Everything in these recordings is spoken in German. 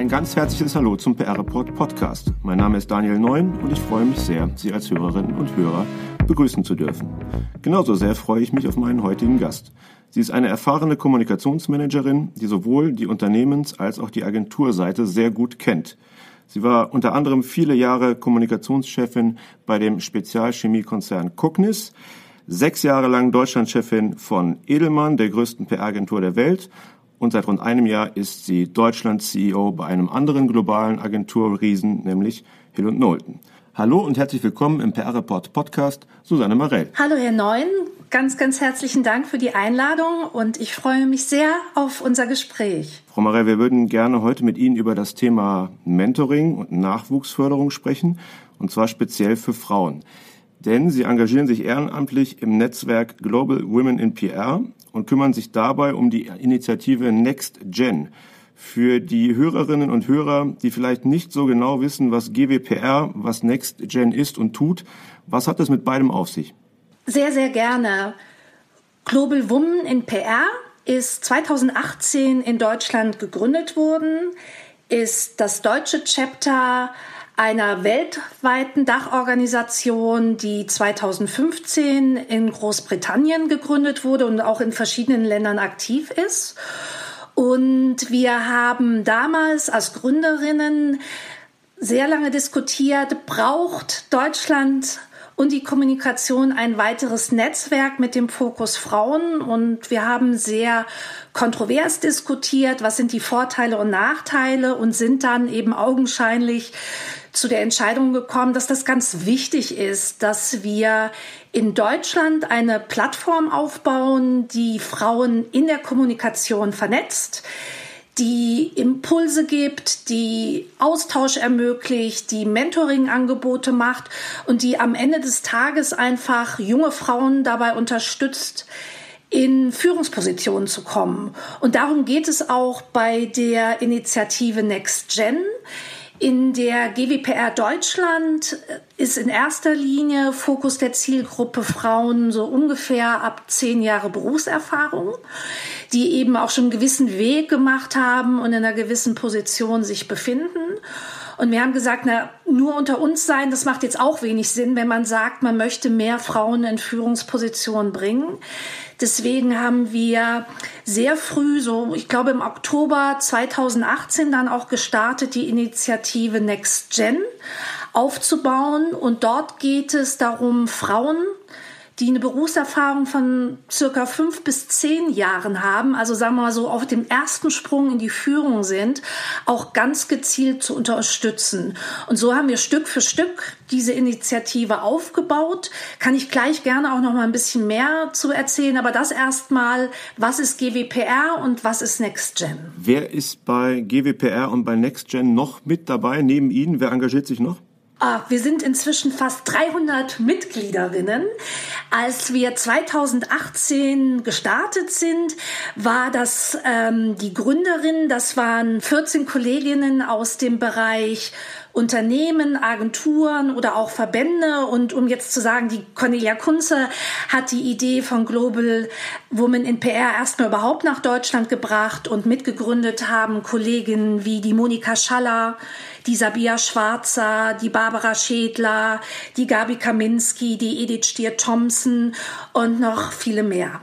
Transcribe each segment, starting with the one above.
Ein ganz herzliches Hallo zum PR Report Podcast. Mein Name ist Daniel Neun und ich freue mich sehr, Sie als Hörerinnen und Hörer begrüßen zu dürfen. Genauso sehr freue ich mich auf meinen heutigen Gast. Sie ist eine erfahrene Kommunikationsmanagerin, die sowohl die Unternehmens- als auch die Agenturseite sehr gut kennt. Sie war unter anderem viele Jahre Kommunikationschefin bei dem Spezialchemiekonzern Cognis, sechs Jahre lang Deutschlandchefin von Edelmann, der größten PR-Agentur der Welt und seit rund einem Jahr ist sie Deutschland-CEO bei einem anderen globalen Agenturriesen, nämlich Hill Knowlton. Hallo und herzlich willkommen im PR Report Podcast, Susanne Marell. Hallo Herr Neun, ganz, ganz herzlichen Dank für die Einladung und ich freue mich sehr auf unser Gespräch. Frau Marell, wir würden gerne heute mit Ihnen über das Thema Mentoring und Nachwuchsförderung sprechen, und zwar speziell für Frauen denn sie engagieren sich ehrenamtlich im Netzwerk Global Women in PR und kümmern sich dabei um die Initiative Next Gen. Für die Hörerinnen und Hörer, die vielleicht nicht so genau wissen, was GWPR, was Next Gen ist und tut, was hat es mit beidem auf sich? Sehr, sehr gerne. Global Women in PR ist 2018 in Deutschland gegründet worden, ist das deutsche Chapter einer weltweiten Dachorganisation, die 2015 in Großbritannien gegründet wurde und auch in verschiedenen Ländern aktiv ist. Und wir haben damals als Gründerinnen sehr lange diskutiert, braucht Deutschland und die Kommunikation ein weiteres Netzwerk mit dem Fokus Frauen. Und wir haben sehr kontrovers diskutiert, was sind die Vorteile und Nachteile und sind dann eben augenscheinlich zu der Entscheidung gekommen, dass das ganz wichtig ist, dass wir in Deutschland eine Plattform aufbauen, die Frauen in der Kommunikation vernetzt, die Impulse gibt, die Austausch ermöglicht, die Mentoring-Angebote macht und die am Ende des Tages einfach junge Frauen dabei unterstützt, in Führungspositionen zu kommen. Und darum geht es auch bei der Initiative Next Gen. In der GWPR Deutschland ist in erster Linie Fokus der Zielgruppe Frauen so ungefähr ab zehn Jahre Berufserfahrung, die eben auch schon einen gewissen Weg gemacht haben und in einer gewissen Position sich befinden. Und wir haben gesagt, na, nur unter uns sein, das macht jetzt auch wenig Sinn, wenn man sagt, man möchte mehr Frauen in Führungspositionen bringen. Deswegen haben wir sehr früh, so ich glaube im Oktober 2018 dann auch gestartet, die Initiative Next Gen aufzubauen. Und dort geht es darum, Frauen die eine Berufserfahrung von circa fünf bis zehn Jahren haben, also sagen wir mal so auf dem ersten Sprung in die Führung sind, auch ganz gezielt zu unterstützen. Und so haben wir Stück für Stück diese Initiative aufgebaut. Kann ich gleich gerne auch noch mal ein bisschen mehr zu erzählen, aber das erstmal, was ist GWPR und was ist NextGen? Wer ist bei GWPR und bei NextGen noch mit dabei neben Ihnen? Wer engagiert sich noch? Ah, wir sind inzwischen fast 300 Mitgliederinnen. Als wir 2018 gestartet sind, war das ähm, die Gründerin, das waren 14 Kolleginnen aus dem Bereich Unternehmen, Agenturen oder auch Verbände. Und um jetzt zu sagen, die Cornelia Kunze hat die Idee von Global Women in PR erstmal überhaupt nach Deutschland gebracht und mitgegründet haben Kolleginnen wie die Monika Schaller, die Sabia Schwarzer, die Barbara Schädler, die Gabi Kaminski, die Edith Stier-Thompson und noch viele mehr.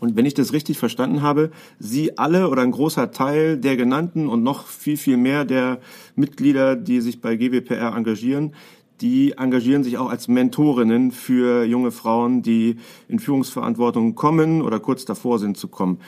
Und wenn ich das richtig verstanden habe, Sie alle oder ein großer Teil der genannten und noch viel, viel mehr der Mitglieder, die sich bei GWPR engagieren, die engagieren sich auch als Mentorinnen für junge Frauen, die in Führungsverantwortung kommen oder kurz davor sind zu kommen.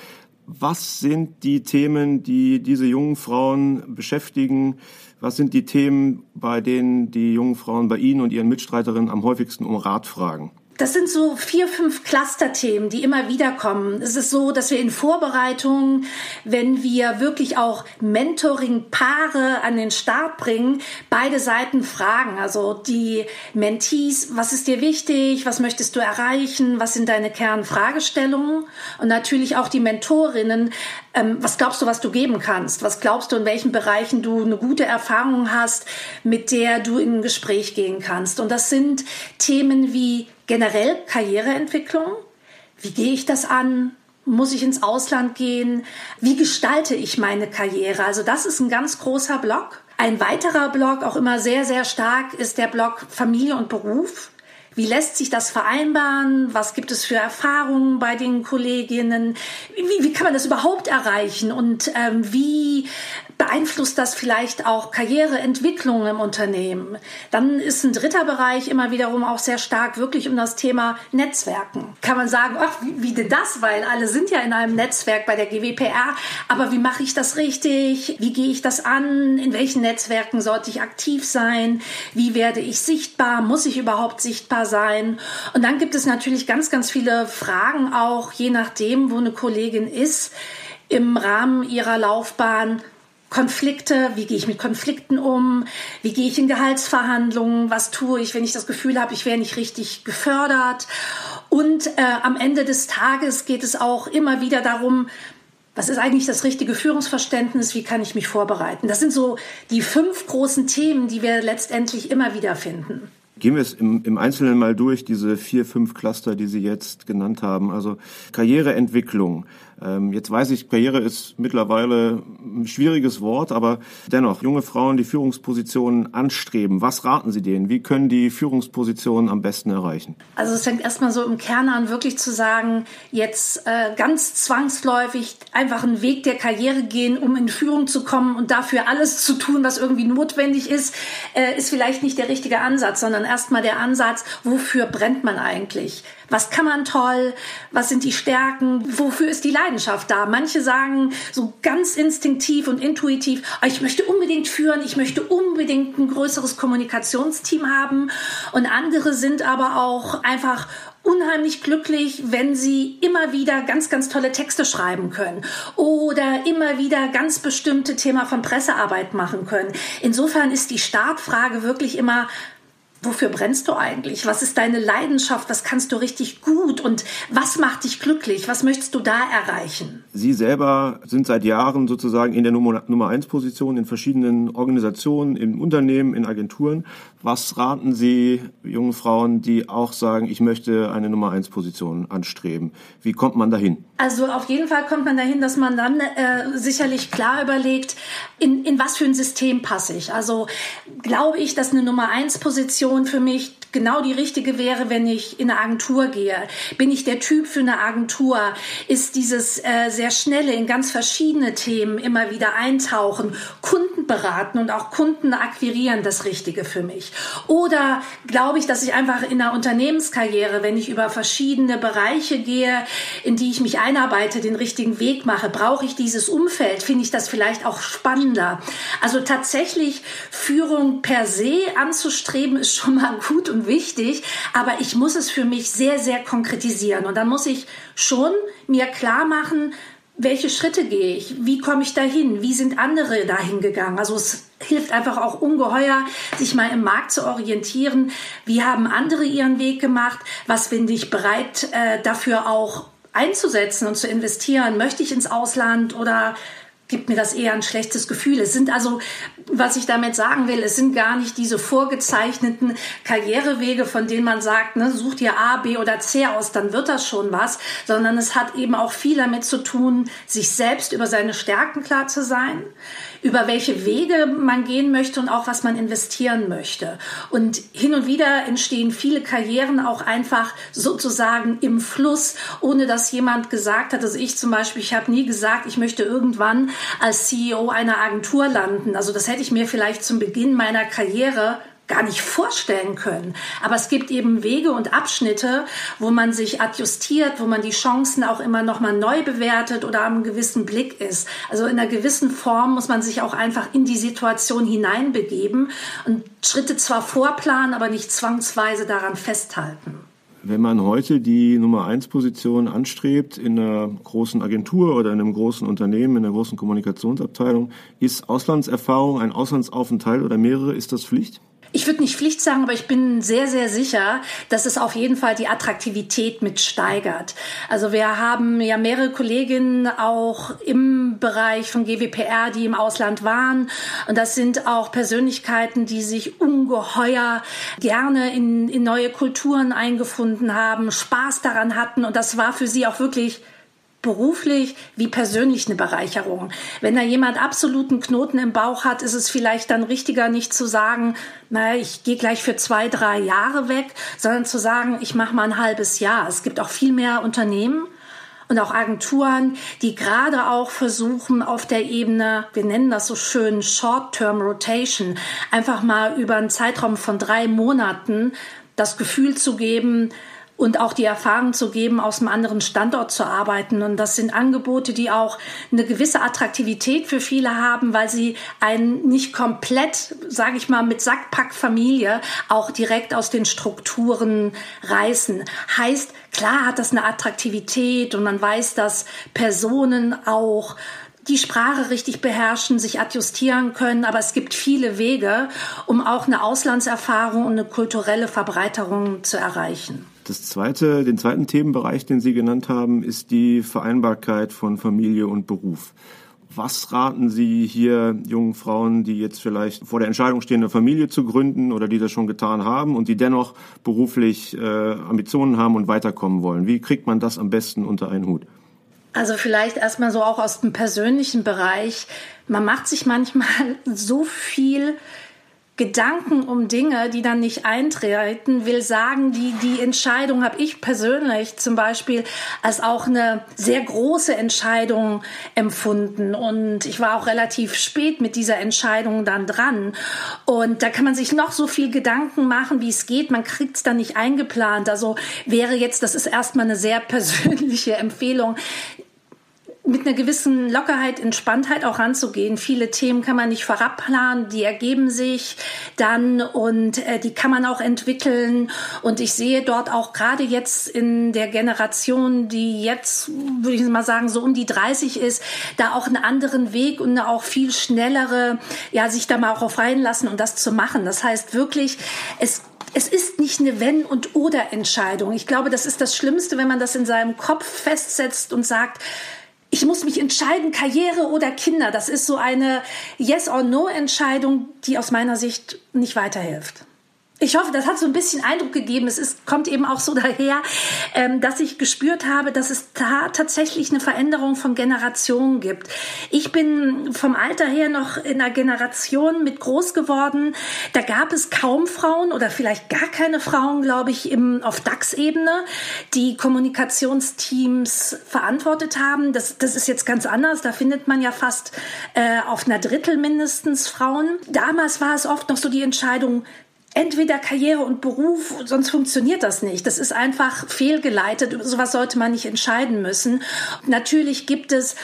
Was sind die Themen, die diese jungen Frauen beschäftigen? Was sind die Themen, bei denen die jungen Frauen bei Ihnen und Ihren Mitstreiterinnen am häufigsten um Rat fragen? Das sind so vier, fünf Clusterthemen, die immer wieder kommen. Es ist so, dass wir in Vorbereitungen, wenn wir wirklich auch Mentoring-Paare an den Start bringen, beide Seiten fragen. Also die Mentees, was ist dir wichtig? Was möchtest du erreichen? Was sind deine Kernfragestellungen? Und natürlich auch die Mentorinnen, ähm, was glaubst du, was du geben kannst? Was glaubst du, in welchen Bereichen du eine gute Erfahrung hast, mit der du in ein Gespräch gehen kannst? Und das sind Themen wie generell Karriereentwicklung. Wie gehe ich das an? Muss ich ins Ausland gehen? Wie gestalte ich meine Karriere? Also das ist ein ganz großer Block. Ein weiterer Block, auch immer sehr, sehr stark, ist der Block Familie und Beruf. Wie lässt sich das vereinbaren? Was gibt es für Erfahrungen bei den Kolleginnen? Wie, wie kann man das überhaupt erreichen? Und ähm, wie beeinflusst das vielleicht auch Karriereentwicklung im Unternehmen? Dann ist ein dritter Bereich immer wiederum auch sehr stark wirklich um das Thema Netzwerken. Kann man sagen, ach, wie, wie denn das? Weil alle sind ja in einem Netzwerk bei der GWPR. Aber wie mache ich das richtig? Wie gehe ich das an? In welchen Netzwerken sollte ich aktiv sein? Wie werde ich sichtbar? Muss ich überhaupt sichtbar sein. Und dann gibt es natürlich ganz, ganz viele Fragen auch, je nachdem, wo eine Kollegin ist, im Rahmen ihrer Laufbahn. Konflikte, wie gehe ich mit Konflikten um, wie gehe ich in Gehaltsverhandlungen, was tue ich, wenn ich das Gefühl habe, ich wäre nicht richtig gefördert. Und äh, am Ende des Tages geht es auch immer wieder darum, was ist eigentlich das richtige Führungsverständnis? Wie kann ich mich vorbereiten? Das sind so die fünf großen Themen, die wir letztendlich immer wieder finden. Gehen wir es im, im Einzelnen mal durch, diese vier, fünf Cluster, die Sie jetzt genannt haben. Also Karriereentwicklung, jetzt weiß ich, Karriere ist mittlerweile ein schwieriges Wort, aber dennoch, junge Frauen, die Führungspositionen anstreben, was raten Sie denen? Wie können die Führungspositionen am besten erreichen? Also es fängt erstmal so im Kern an, wirklich zu sagen, jetzt äh, ganz zwangsläufig einfach einen Weg der Karriere gehen, um in Führung zu kommen und dafür alles zu tun, was irgendwie notwendig ist, äh, ist vielleicht nicht der richtige Ansatz, sondern erstmal der Ansatz, wofür brennt man eigentlich? Was kann man toll? Was sind die Stärken? Wofür ist die Leidenschaft da? Manche sagen so ganz instinktiv und intuitiv, ah, ich möchte unbedingt führen, ich möchte unbedingt ein größeres Kommunikationsteam haben. Und andere sind aber auch einfach unheimlich glücklich, wenn sie immer wieder ganz, ganz tolle Texte schreiben können oder immer wieder ganz bestimmte Thema von Pressearbeit machen können. Insofern ist die Startfrage wirklich immer, wofür brennst du eigentlich? Was ist deine Leidenschaft? Was kannst du richtig gut? Und was macht dich glücklich? Was möchtest du da erreichen? Sie selber sind seit Jahren sozusagen in der Nummer, Nummer eins Position in verschiedenen Organisationen, in Unternehmen, in Agenturen. Was raten Sie jungen Frauen, die auch sagen, ich möchte eine Nummer eins Position anstreben? Wie kommt man dahin? Also auf jeden Fall kommt man dahin, dass man dann äh, sicherlich klar überlegt, in, in was für ein System passe ich. Also glaube ich, dass eine Nummer eins Position Position für mich genau die richtige wäre, wenn ich in eine Agentur gehe. Bin ich der Typ für eine Agentur? Ist dieses äh, sehr schnelle in ganz verschiedene Themen immer wieder eintauchen, Kunden beraten und auch Kunden akquirieren das Richtige für mich? Oder glaube ich, dass ich einfach in einer Unternehmenskarriere, wenn ich über verschiedene Bereiche gehe, in die ich mich einarbeite, den richtigen Weg mache? Brauche ich dieses Umfeld? Finde ich das vielleicht auch spannender? Also tatsächlich Führung per se anzustreben ist schon mal gut und wichtig, aber ich muss es für mich sehr, sehr konkretisieren. Und dann muss ich schon mir klar machen, welche Schritte gehe ich? Wie komme ich dahin? Wie sind andere dahin gegangen? Also es hilft einfach auch ungeheuer, sich mal im Markt zu orientieren. Wie haben andere ihren Weg gemacht? Was bin ich bereit äh, dafür auch einzusetzen und zu investieren? Möchte ich ins Ausland oder gibt mir das eher ein schlechtes Gefühl. Es sind also, was ich damit sagen will, es sind gar nicht diese vorgezeichneten Karrierewege, von denen man sagt, ne, sucht ihr A, B oder C aus, dann wird das schon was, sondern es hat eben auch viel damit zu tun, sich selbst über seine Stärken klar zu sein, über welche Wege man gehen möchte und auch was man investieren möchte. Und hin und wieder entstehen viele Karrieren auch einfach sozusagen im Fluss, ohne dass jemand gesagt hat, also ich zum Beispiel, ich habe nie gesagt, ich möchte irgendwann als CEO einer Agentur landen. Also das hätte ich mir vielleicht zum Beginn meiner Karriere gar nicht vorstellen können. Aber es gibt eben Wege und Abschnitte, wo man sich adjustiert, wo man die Chancen auch immer noch mal neu bewertet oder am gewissen Blick ist. Also in einer gewissen Form muss man sich auch einfach in die Situation hineinbegeben und Schritte zwar vorplanen, aber nicht zwangsweise daran festhalten. Wenn man heute die Nummer 1 Position anstrebt in einer großen Agentur oder in einem großen Unternehmen, in einer großen Kommunikationsabteilung, ist Auslandserfahrung, ein Auslandsaufenthalt oder mehrere, ist das Pflicht? Ich würde nicht Pflicht sagen, aber ich bin sehr, sehr sicher, dass es auf jeden Fall die Attraktivität mit steigert. Also wir haben ja mehrere Kolleginnen auch im Bereich von GWPR, die im Ausland waren. Und das sind auch Persönlichkeiten, die sich ungeheuer gerne in, in neue Kulturen eingefunden haben, Spaß daran hatten. Und das war für sie auch wirklich beruflich wie persönlich eine Bereicherung. Wenn da jemand absoluten Knoten im Bauch hat, ist es vielleicht dann richtiger, nicht zu sagen, naja, ich gehe gleich für zwei, drei Jahre weg, sondern zu sagen, ich mache mal ein halbes Jahr. Es gibt auch viel mehr Unternehmen und auch Agenturen, die gerade auch versuchen, auf der Ebene, wir nennen das so schön Short-Term Rotation, einfach mal über einen Zeitraum von drei Monaten das Gefühl zu geben, und auch die Erfahrung zu geben, aus einem anderen Standort zu arbeiten. Und das sind Angebote, die auch eine gewisse Attraktivität für viele haben, weil sie einen nicht komplett, sage ich mal, mit Sackpackfamilie auch direkt aus den Strukturen reißen. Heißt, klar hat das eine Attraktivität und man weiß, dass Personen auch die Sprache richtig beherrschen, sich adjustieren können, aber es gibt viele Wege, um auch eine Auslandserfahrung und eine kulturelle Verbreiterung zu erreichen. Das zweite, den zweiten Themenbereich, den Sie genannt haben, ist die Vereinbarkeit von Familie und Beruf. Was raten Sie hier jungen Frauen, die jetzt vielleicht vor der Entscheidung stehen, eine Familie zu gründen oder die das schon getan haben und die dennoch beruflich äh, Ambitionen haben und weiterkommen wollen? Wie kriegt man das am besten unter einen Hut? Also vielleicht erstmal so auch aus dem persönlichen Bereich. Man macht sich manchmal so viel Gedanken um Dinge, die dann nicht eintreten, will sagen, die, die Entscheidung habe ich persönlich zum Beispiel als auch eine sehr große Entscheidung empfunden. Und ich war auch relativ spät mit dieser Entscheidung dann dran. Und da kann man sich noch so viel Gedanken machen, wie es geht. Man kriegt es dann nicht eingeplant. Also wäre jetzt, das ist erstmal eine sehr persönliche Empfehlung, mit einer gewissen Lockerheit, Entspanntheit auch ranzugehen. Viele Themen kann man nicht vorab planen, die ergeben sich dann und äh, die kann man auch entwickeln. Und ich sehe dort auch gerade jetzt in der Generation, die jetzt, würde ich mal sagen, so um die 30 ist, da auch einen anderen Weg und eine auch viel schnellere, ja, sich da mal auch auf reinlassen und das zu machen. Das heißt wirklich, es es ist nicht eine Wenn- und Oder-Entscheidung. Ich glaube, das ist das Schlimmste, wenn man das in seinem Kopf festsetzt und sagt, ich muss mich entscheiden, Karriere oder Kinder. Das ist so eine Yes- or No-Entscheidung, die aus meiner Sicht nicht weiterhilft ich hoffe, das hat so ein bisschen Eindruck gegeben. Es ist, kommt eben auch so daher, ähm, dass ich gespürt habe, dass es da tatsächlich eine Veränderung von Generationen gibt. Ich bin vom Alter her noch in einer Generation mit groß geworden. Da gab es kaum Frauen oder vielleicht gar keine Frauen, glaube ich, im, auf DAX-Ebene, die Kommunikationsteams verantwortet haben. Das, das ist jetzt ganz anders. Da findet man ja fast äh, auf einer Drittel mindestens Frauen. Damals war es oft noch so die Entscheidung, entweder Karriere und Beruf, sonst funktioniert das nicht. Das ist einfach fehlgeleitet. Sowas sollte man nicht entscheiden müssen. Natürlich gibt es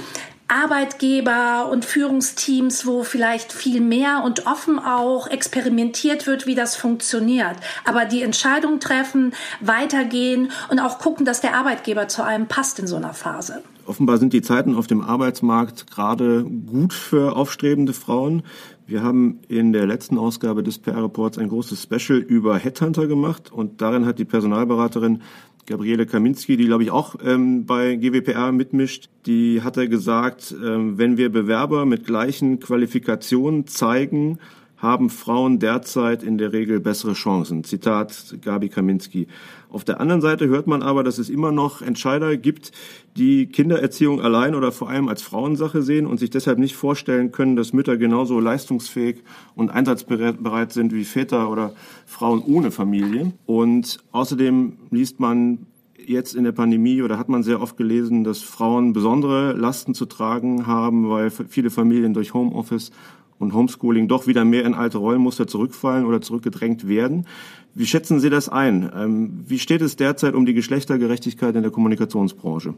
Arbeitgeber und Führungsteams, wo vielleicht viel mehr und offen auch experimentiert wird, wie das funktioniert. Aber die Entscheidung treffen, weitergehen und auch gucken, dass der Arbeitgeber zu einem passt in so einer Phase. Offenbar sind die Zeiten auf dem Arbeitsmarkt gerade gut für aufstrebende Frauen. Wir haben in der letzten Ausgabe des PR-Reports ein großes Special über Headhunter gemacht und darin hat die Personalberaterin Gabriele Kaminski, die glaube ich auch ähm, bei GWPR mitmischt, die hatte gesagt, ähm, wenn wir Bewerber mit gleichen Qualifikationen zeigen, haben Frauen derzeit in der Regel bessere Chancen. Zitat Gabi Kaminski. Auf der anderen Seite hört man aber, dass es immer noch Entscheider gibt, die Kindererziehung allein oder vor allem als Frauensache sehen und sich deshalb nicht vorstellen können, dass Mütter genauso leistungsfähig und einsatzbereit sind wie Väter oder Frauen ohne Familie. Und außerdem liest man jetzt in der Pandemie oder hat man sehr oft gelesen, dass Frauen besondere Lasten zu tragen haben, weil viele Familien durch Homeoffice und Homeschooling doch wieder mehr in alte Rollenmuster zurückfallen oder zurückgedrängt werden. Wie schätzen Sie das ein? Ähm, wie steht es derzeit um die Geschlechtergerechtigkeit in der Kommunikationsbranche?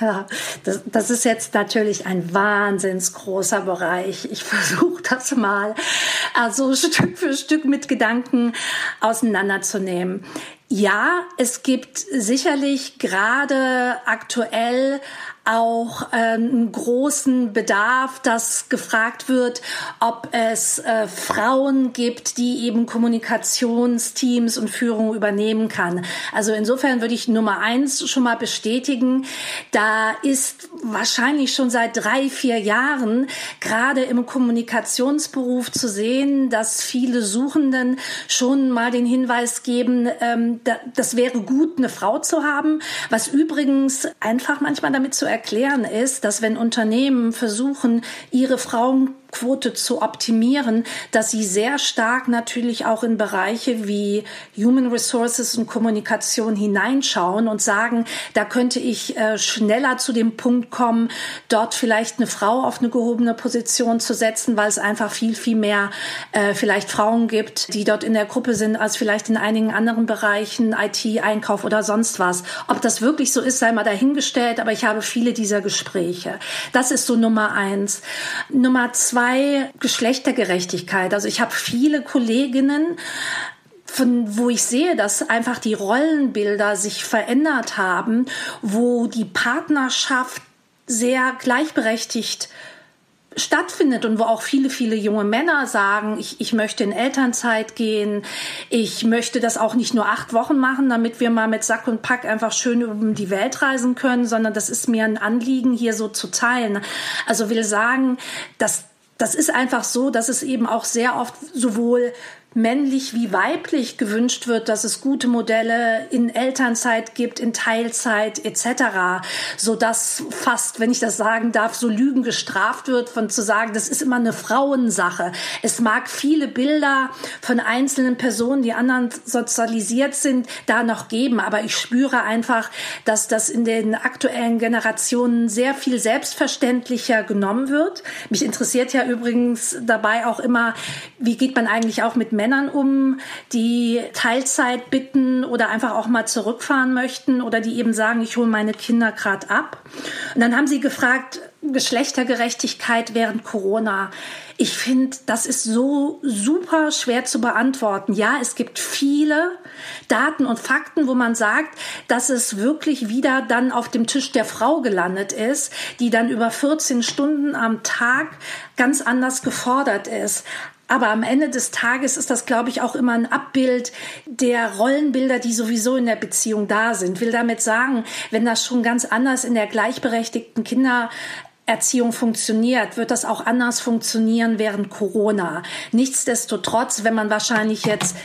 Ja, das, das ist jetzt natürlich ein wahnsinns großer Bereich. Ich versuche das mal also Stück für Stück mit Gedanken auseinanderzunehmen. Ja, es gibt sicherlich gerade aktuell auch äh, einen großen Bedarf, dass gefragt wird, ob es äh, Frauen gibt, die eben Kommunikationsteams und Führung übernehmen kann. Also insofern würde ich Nummer eins schon mal bestätigen. Da ist wahrscheinlich schon seit drei, vier Jahren gerade im Kommunikationsberuf zu sehen, dass viele Suchenden schon mal den Hinweis geben, ähm, da, das wäre gut, eine Frau zu haben, was übrigens einfach manchmal damit zu erklären ist, dass wenn Unternehmen versuchen, ihre Frauen Quote zu optimieren, dass sie sehr stark natürlich auch in Bereiche wie Human Resources und Kommunikation hineinschauen und sagen, da könnte ich äh, schneller zu dem Punkt kommen, dort vielleicht eine Frau auf eine gehobene Position zu setzen, weil es einfach viel, viel mehr äh, vielleicht Frauen gibt, die dort in der Gruppe sind, als vielleicht in einigen anderen Bereichen, IT, Einkauf oder sonst was. Ob das wirklich so ist, sei mal dahingestellt, aber ich habe viele dieser Gespräche. Das ist so Nummer eins. Nummer zwei, zwei Geschlechtergerechtigkeit. Also ich habe viele Kolleginnen, von wo ich sehe, dass einfach die Rollenbilder sich verändert haben, wo die Partnerschaft sehr gleichberechtigt stattfindet und wo auch viele, viele junge Männer sagen, ich, ich möchte in Elternzeit gehen, ich möchte das auch nicht nur acht Wochen machen, damit wir mal mit Sack und Pack einfach schön um die Welt reisen können, sondern das ist mir ein Anliegen, hier so zu teilen. Also will sagen, dass das ist einfach so, dass es eben auch sehr oft sowohl männlich wie weiblich gewünscht wird, dass es gute Modelle in Elternzeit gibt, in Teilzeit etc., so dass fast, wenn ich das sagen darf, so Lügen gestraft wird, von zu sagen, das ist immer eine Frauensache. Es mag viele Bilder von einzelnen Personen, die anderen sozialisiert sind, da noch geben, aber ich spüre einfach, dass das in den aktuellen Generationen sehr viel selbstverständlicher genommen wird. Mich interessiert ja übrigens dabei auch immer, wie geht man eigentlich auch mit Männern Männern um, die Teilzeit bitten oder einfach auch mal zurückfahren möchten oder die eben sagen, ich hole meine Kinder gerade ab. Und dann haben sie gefragt, Geschlechtergerechtigkeit während Corona. Ich finde, das ist so super schwer zu beantworten. Ja, es gibt viele Daten und Fakten, wo man sagt, dass es wirklich wieder dann auf dem Tisch der Frau gelandet ist, die dann über 14 Stunden am Tag ganz anders gefordert ist. Aber am Ende des Tages ist das, glaube ich, auch immer ein Abbild der Rollenbilder, die sowieso in der Beziehung da sind. Will damit sagen, wenn das schon ganz anders in der gleichberechtigten Kindererziehung funktioniert, wird das auch anders funktionieren während Corona. Nichtsdestotrotz, wenn man wahrscheinlich jetzt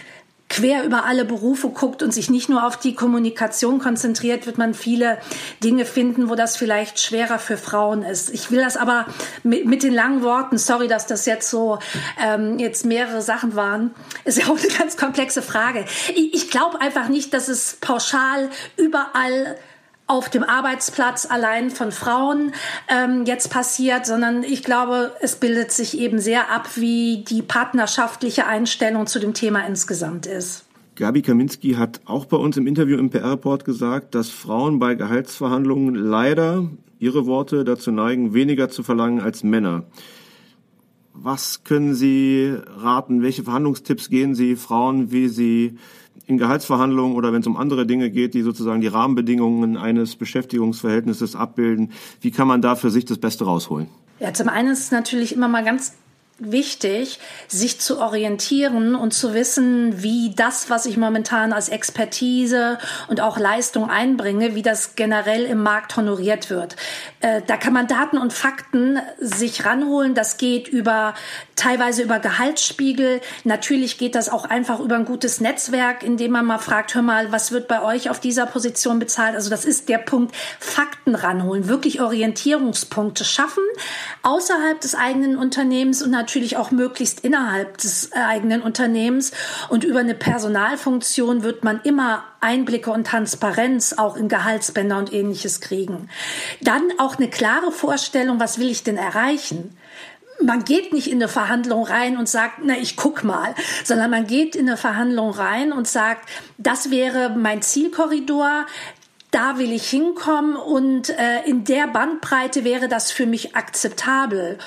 quer über alle Berufe guckt und sich nicht nur auf die Kommunikation konzentriert, wird man viele Dinge finden, wo das vielleicht schwerer für Frauen ist. Ich will das aber mit, mit den langen Worten, sorry, dass das jetzt so ähm, jetzt mehrere Sachen waren, ist ja auch eine ganz komplexe Frage. Ich, ich glaube einfach nicht, dass es pauschal überall auf dem Arbeitsplatz allein von Frauen ähm, jetzt passiert, sondern ich glaube, es bildet sich eben sehr ab, wie die partnerschaftliche Einstellung zu dem Thema insgesamt ist. Gabi Kaminski hat auch bei uns im Interview im PR-Report gesagt, dass Frauen bei Gehaltsverhandlungen leider ihre Worte dazu neigen, weniger zu verlangen als Männer. Was können Sie raten? Welche Verhandlungstipps gehen Sie Frauen, wie sie in Gehaltsverhandlungen oder wenn es um andere Dinge geht, die sozusagen die Rahmenbedingungen eines Beschäftigungsverhältnisses abbilden, wie kann man da für sich das Beste rausholen? Ja, zum einen ist es natürlich immer mal ganz wichtig, sich zu orientieren und zu wissen, wie das, was ich momentan als Expertise und auch Leistung einbringe, wie das generell im Markt honoriert wird. Äh, da kann man Daten und Fakten sich ranholen. Das geht über teilweise über Gehaltsspiegel. Natürlich geht das auch einfach über ein gutes Netzwerk, indem man mal fragt, hör mal, was wird bei euch auf dieser Position bezahlt? Also das ist der Punkt, Fakten ranholen, wirklich Orientierungspunkte schaffen außerhalb des eigenen Unternehmens und natürlich auch möglichst innerhalb des eigenen Unternehmens. Und über eine Personalfunktion wird man immer Einblicke und Transparenz auch in Gehaltsbänder und ähnliches kriegen. Dann auch eine klare Vorstellung, was will ich denn erreichen? man geht nicht in eine Verhandlung rein und sagt, na, ich guck mal, sondern man geht in eine Verhandlung rein und sagt, das wäre mein Zielkorridor, da will ich hinkommen und äh, in der Bandbreite wäre das für mich akzeptabel.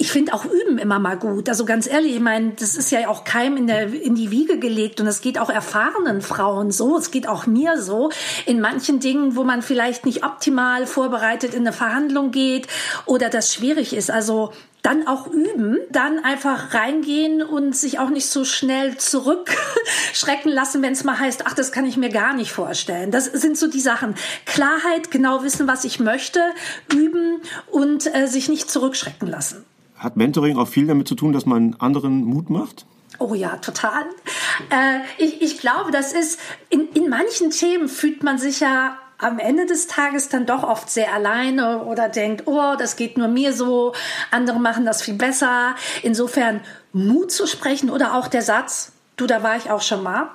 Ich finde auch Üben immer mal gut. Also ganz ehrlich, ich meine, das ist ja auch keinem in, der, in die Wiege gelegt und es geht auch erfahrenen Frauen so, es geht auch mir so. In manchen Dingen, wo man vielleicht nicht optimal vorbereitet in eine Verhandlung geht oder das schwierig ist. Also dann auch üben, dann einfach reingehen und sich auch nicht so schnell zurückschrecken lassen, wenn es mal heißt, ach, das kann ich mir gar nicht vorstellen. Das sind so die Sachen. Klarheit, genau wissen, was ich möchte, üben und äh, sich nicht zurückschrecken lassen. Hat Mentoring auch viel damit zu tun, dass man anderen Mut macht? Oh ja, total. Äh, ich, ich glaube, das ist, in, in manchen Themen fühlt man sich ja am Ende des Tages dann doch oft sehr alleine oder denkt, oh, das geht nur mir so, andere machen das viel besser. Insofern Mut zu sprechen oder auch der Satz, du, da war ich auch schon mal.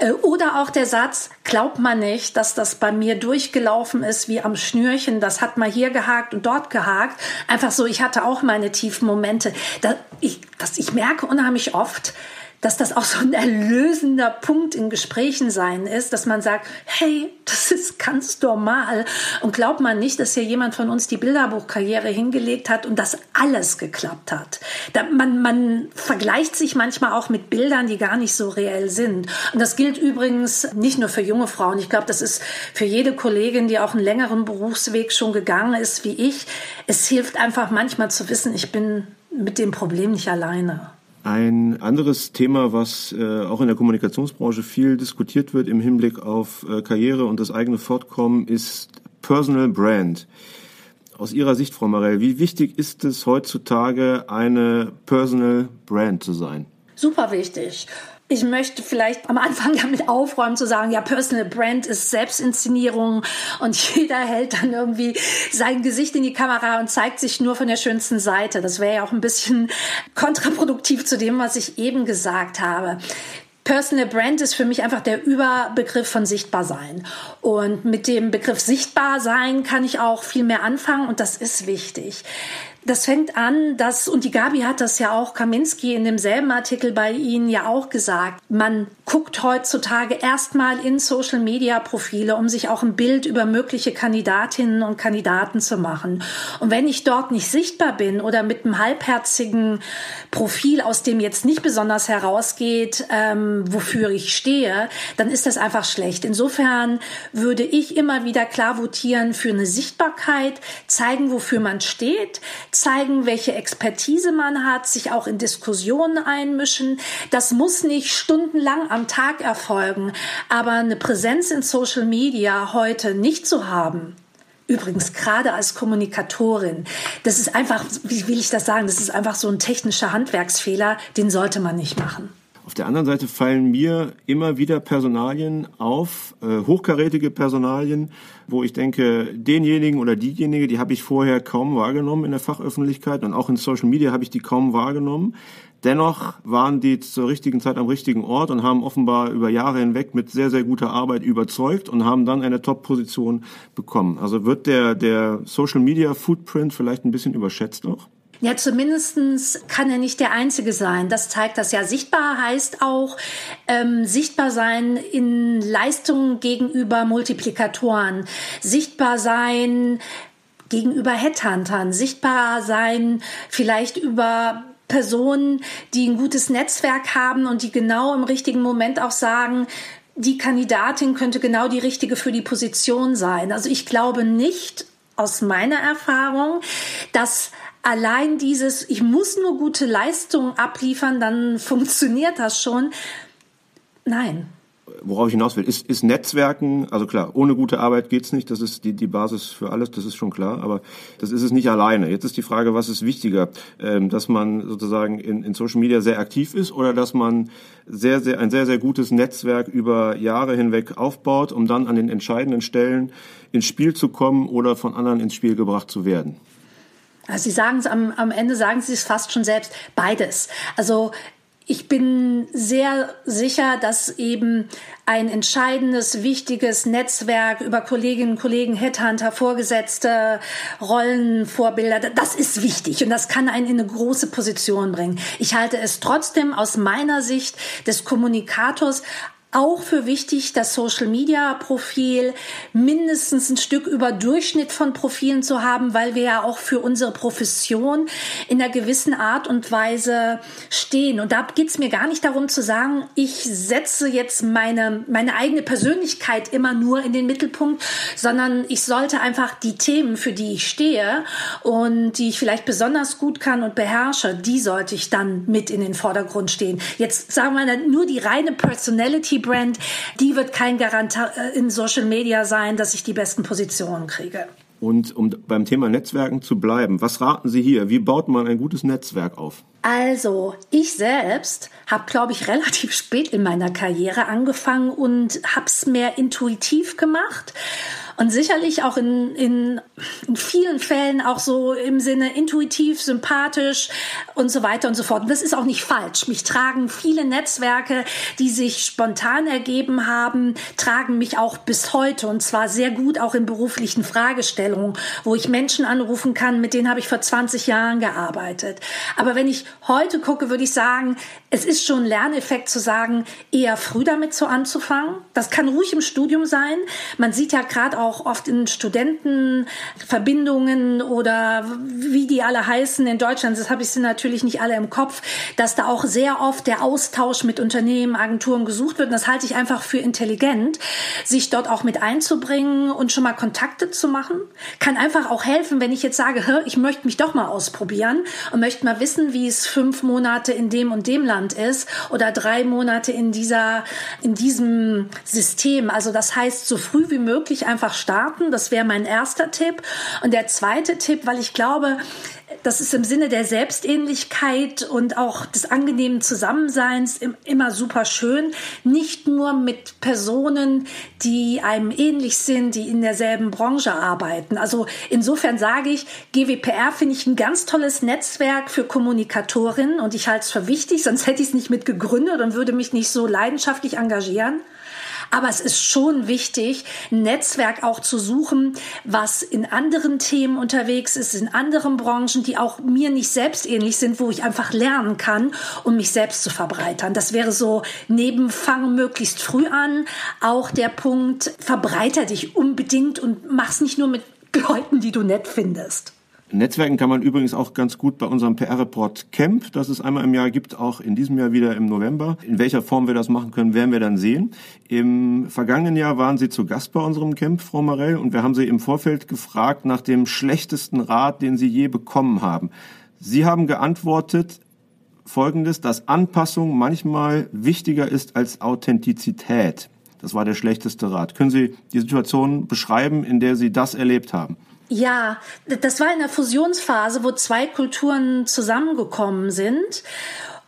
Äh, oder auch der Satz, glaubt man nicht, dass das bei mir durchgelaufen ist wie am Schnürchen. Das hat mal hier gehakt und dort gehakt. Einfach so, ich hatte auch meine tiefen Momente. Da, ich, das, ich merke unheimlich oft, dass das auch so ein erlösender Punkt in Gesprächen sein ist, dass man sagt, hey, das ist ganz normal. Und glaubt man nicht, dass hier jemand von uns die Bilderbuchkarriere hingelegt hat und das alles geklappt hat. Da, man, man vergleicht sich manchmal auch mit Bildern, die gar nicht so reell sind. Und das gilt übrigens nicht nur für junge Frauen. Ich glaube, das ist für jede Kollegin, die auch einen längeren Berufsweg schon gegangen ist wie ich. Es hilft einfach manchmal zu wissen, ich bin mit dem Problem nicht alleine. Ein anderes Thema, was äh, auch in der Kommunikationsbranche viel diskutiert wird im Hinblick auf äh, Karriere und das eigene Fortkommen, ist Personal Brand. Aus Ihrer Sicht, Frau Marell, wie wichtig ist es heutzutage, eine Personal Brand zu sein? Super wichtig ich möchte vielleicht am Anfang damit aufräumen zu sagen, ja, Personal Brand ist Selbstinszenierung und jeder hält dann irgendwie sein Gesicht in die Kamera und zeigt sich nur von der schönsten Seite. Das wäre ja auch ein bisschen kontraproduktiv zu dem, was ich eben gesagt habe. Personal Brand ist für mich einfach der Überbegriff von Sichtbarsein. Und mit dem Begriff Sichtbarsein kann ich auch viel mehr anfangen und das ist wichtig. Das fängt an, dass, und die Gabi hat das ja auch, Kaminski in demselben Artikel bei Ihnen ja auch gesagt, man guckt heutzutage erstmal in Social Media Profile, um sich auch ein Bild über mögliche Kandidatinnen und Kandidaten zu machen. Und wenn ich dort nicht sichtbar bin oder mit einem halbherzigen Profil, aus dem jetzt nicht besonders herausgeht, ähm, wofür ich stehe, dann ist das einfach schlecht. Insofern würde ich immer wieder klar votieren für eine Sichtbarkeit, zeigen, wofür man steht, zeigen, welche Expertise man hat, sich auch in Diskussionen einmischen. Das muss nicht stundenlang am Tag erfolgen, aber eine Präsenz in Social Media heute nicht zu haben, Übrigens, gerade als Kommunikatorin, das ist einfach, wie will ich das sagen, das ist einfach so ein technischer Handwerksfehler, den sollte man nicht machen. Auf der anderen Seite fallen mir immer wieder Personalien auf, äh, hochkarätige Personalien, wo ich denke, denjenigen oder diejenige, die habe ich vorher kaum wahrgenommen in der Fachöffentlichkeit und auch in Social Media habe ich die kaum wahrgenommen. Dennoch waren die zur richtigen Zeit am richtigen Ort und haben offenbar über Jahre hinweg mit sehr, sehr guter Arbeit überzeugt und haben dann eine Top-Position bekommen. Also wird der, der Social Media Footprint vielleicht ein bisschen überschätzt auch? Ja, zumindestens kann er nicht der Einzige sein. Das zeigt das ja. Sichtbar heißt auch ähm, sichtbar sein in Leistungen gegenüber Multiplikatoren, sichtbar sein gegenüber Headhuntern, sichtbar sein vielleicht über Personen, die ein gutes Netzwerk haben und die genau im richtigen Moment auch sagen, die Kandidatin könnte genau die richtige für die Position sein. Also ich glaube nicht aus meiner Erfahrung, dass allein dieses, ich muss nur gute Leistungen abliefern, dann funktioniert das schon. Nein. Worauf ich hinaus will, ist, ist Netzwerken, also klar, ohne gute Arbeit geht's nicht, das ist die, die Basis für alles, das ist schon klar, aber das ist es nicht alleine. Jetzt ist die Frage, was ist wichtiger, ähm, dass man sozusagen in, in Social Media sehr aktiv ist oder dass man sehr, sehr, ein sehr, sehr gutes Netzwerk über Jahre hinweg aufbaut, um dann an den entscheidenden Stellen ins Spiel zu kommen oder von anderen ins Spiel gebracht zu werden. Also Sie sagen es am, am Ende, sagen Sie es fast schon selbst, beides. Also ich bin sehr sicher, dass eben ein entscheidendes, wichtiges Netzwerk über Kolleginnen und Kollegen, Headhunter, Vorgesetzte, Rollenvorbilder, das ist wichtig und das kann einen in eine große Position bringen. Ich halte es trotzdem aus meiner Sicht des Kommunikators auch für wichtig, das Social Media Profil mindestens ein Stück über Durchschnitt von Profilen zu haben, weil wir ja auch für unsere Profession in einer gewissen Art und Weise stehen. Und da geht es mir gar nicht darum zu sagen, ich setze jetzt meine, meine eigene Persönlichkeit immer nur in den Mittelpunkt, sondern ich sollte einfach die Themen, für die ich stehe und die ich vielleicht besonders gut kann und beherrsche, die sollte ich dann mit in den Vordergrund stehen. Jetzt sagen wir nur die reine Personality Brand, die wird kein Garant äh, in Social Media sein, dass ich die besten Positionen kriege. Und um beim Thema Netzwerken zu bleiben, was raten Sie hier? Wie baut man ein gutes Netzwerk auf? Also, ich selbst habe, glaube ich, relativ spät in meiner Karriere angefangen und habe es mehr intuitiv gemacht und sicherlich auch in, in, in vielen Fällen auch so im Sinne intuitiv, sympathisch und so weiter und so fort. Und das ist auch nicht falsch. Mich tragen viele Netzwerke, die sich spontan ergeben haben, tragen mich auch bis heute und zwar sehr gut auch in beruflichen Fragestellungen, wo ich Menschen anrufen kann, mit denen habe ich vor 20 Jahren gearbeitet. Aber wenn ich heute gucke, würde ich sagen, es ist schon ein Lerneffekt zu sagen, eher früh damit so anzufangen. Das kann ruhig im Studium sein. Man sieht ja gerade auch auch oft in Studentenverbindungen oder wie die alle heißen in Deutschland, das habe ich sie natürlich nicht alle im Kopf, dass da auch sehr oft der Austausch mit Unternehmen, Agenturen gesucht wird. Und das halte ich einfach für intelligent, sich dort auch mit einzubringen und schon mal Kontakte zu machen. Kann einfach auch helfen, wenn ich jetzt sage, ich möchte mich doch mal ausprobieren und möchte mal wissen, wie es fünf Monate in dem und dem Land ist oder drei Monate in dieser, in diesem System. Also das heißt, so früh wie möglich einfach starten. Das wäre mein erster Tipp. Und der zweite Tipp, weil ich glaube, das ist im Sinne der Selbstähnlichkeit und auch des angenehmen Zusammenseins immer super schön. Nicht nur mit Personen, die einem ähnlich sind, die in derselben Branche arbeiten. Also insofern sage ich, GWPR finde ich ein ganz tolles Netzwerk für Kommunikatorinnen und ich halte es für wichtig, sonst hätte ich es nicht mit gegründet und würde mich nicht so leidenschaftlich engagieren. Aber es ist schon wichtig, ein Netzwerk auch zu suchen, was in anderen Themen unterwegs ist, in anderen Branchen, die auch mir nicht selbst ähnlich sind, wo ich einfach lernen kann, um mich selbst zu verbreitern. Das wäre so neben Fang möglichst früh an auch der Punkt, verbreiter dich unbedingt und mach's nicht nur mit Leuten, die du nett findest. Netzwerken kann man übrigens auch ganz gut bei unserem PR-Report Camp, das es einmal im Jahr gibt, auch in diesem Jahr wieder im November. In welcher Form wir das machen können, werden wir dann sehen. Im vergangenen Jahr waren Sie zu Gast bei unserem Camp, Frau Marell, und wir haben Sie im Vorfeld gefragt nach dem schlechtesten Rat, den Sie je bekommen haben. Sie haben geantwortet, Folgendes, dass Anpassung manchmal wichtiger ist als Authentizität. Das war der schlechteste Rat. Können Sie die Situation beschreiben, in der Sie das erlebt haben? Ja, das war in der Fusionsphase, wo zwei Kulturen zusammengekommen sind.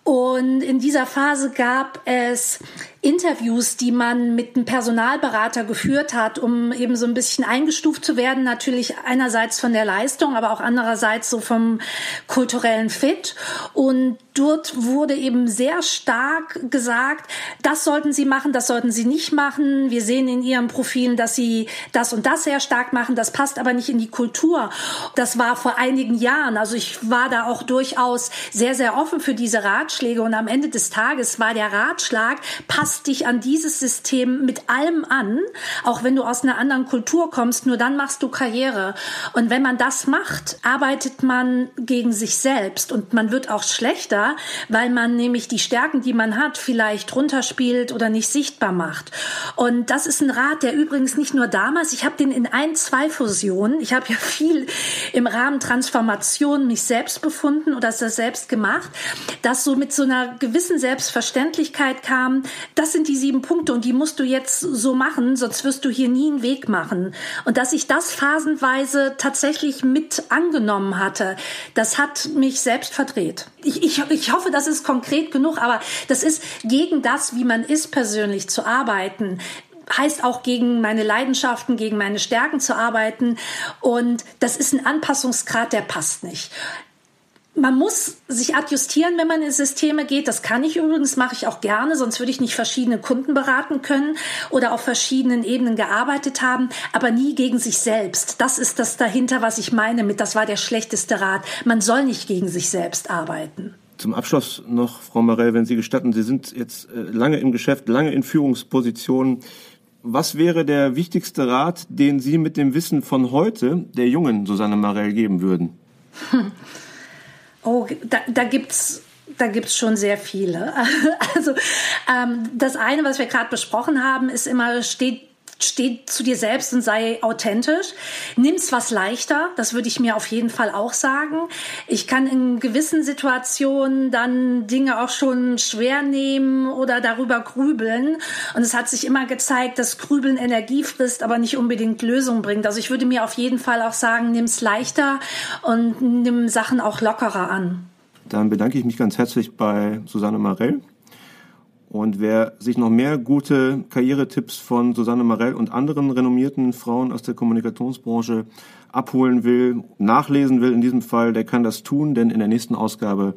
Und in dieser Phase gab es Interviews, die man mit einem Personalberater geführt hat, um eben so ein bisschen eingestuft zu werden. Natürlich einerseits von der Leistung, aber auch andererseits so vom kulturellen Fit. Und dort wurde eben sehr stark gesagt, das sollten Sie machen, das sollten Sie nicht machen. Wir sehen in Ihren Profilen, dass Sie das und das sehr stark machen. Das passt aber nicht in die Kultur. Das war vor einigen Jahren. Also ich war da auch durchaus sehr, sehr offen für diese Ratschläge. Und am Ende des Tages war der Ratschlag, passt passt dich an dieses System mit allem an, auch wenn du aus einer anderen Kultur kommst, nur dann machst du Karriere. Und wenn man das macht, arbeitet man gegen sich selbst und man wird auch schlechter, weil man nämlich die Stärken, die man hat, vielleicht runterspielt oder nicht sichtbar macht. Und das ist ein Rat, der übrigens nicht nur damals, ich habe den in ein, zwei Fusionen, ich habe ja viel im Rahmen Transformation mich selbst befunden oder das selbst gemacht, dass so mit so einer gewissen Selbstverständlichkeit kam, das sind die sieben Punkte und die musst du jetzt so machen, sonst wirst du hier nie einen Weg machen. Und dass ich das phasenweise tatsächlich mit angenommen hatte, das hat mich selbst verdreht. Ich, ich, ich hoffe, das ist konkret genug, aber das ist gegen das, wie man ist, persönlich zu arbeiten heißt auch gegen meine Leidenschaften, gegen meine Stärken zu arbeiten. Und das ist ein Anpassungsgrad, der passt nicht. Man muss sich adjustieren, wenn man in Systeme geht. Das kann ich übrigens, mache ich auch gerne, sonst würde ich nicht verschiedene Kunden beraten können oder auf verschiedenen Ebenen gearbeitet haben, aber nie gegen sich selbst. Das ist das dahinter, was ich meine mit, das war der schlechteste Rat. Man soll nicht gegen sich selbst arbeiten. Zum Abschluss noch, Frau Marell, wenn Sie gestatten, Sie sind jetzt äh, lange im Geschäft, lange in Führungspositionen. Was wäre der wichtigste Rat, den Sie mit dem Wissen von heute der jungen Susanne Marell geben würden? Oh, da, da gibt's da gibt's schon sehr viele. Also ähm, das eine, was wir gerade besprochen haben, ist immer, steht steh zu dir selbst und sei authentisch. Nimm's was leichter, das würde ich mir auf jeden Fall auch sagen. Ich kann in gewissen Situationen dann Dinge auch schon schwer nehmen oder darüber grübeln. Und es hat sich immer gezeigt, dass Grübeln Energie frisst, aber nicht unbedingt Lösung bringt. Also ich würde mir auf jeden Fall auch sagen, nimm's leichter und nimm Sachen auch lockerer an. Dann bedanke ich mich ganz herzlich bei Susanne Marell und wer sich noch mehr gute Karrieretipps von Susanne Marell und anderen renommierten Frauen aus der Kommunikationsbranche abholen will, nachlesen will in diesem Fall, der kann das tun, denn in der nächsten Ausgabe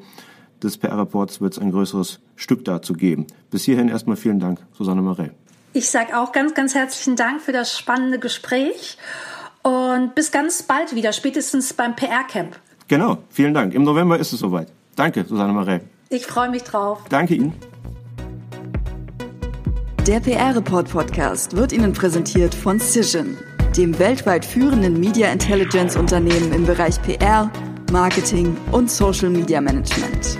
des PR-Reports wird es ein größeres Stück dazu geben. Bis hierhin erstmal vielen Dank, Susanne Marell. Ich sage auch ganz, ganz herzlichen Dank für das spannende Gespräch und bis ganz bald wieder, spätestens beim PR-Camp. Genau, vielen Dank. Im November ist es soweit. Danke, Susanne Marell. Ich freue mich drauf. Danke Ihnen. Der PR-Report Podcast wird Ihnen präsentiert von Cision, dem weltweit führenden Media Intelligence Unternehmen im Bereich PR, Marketing und Social Media Management.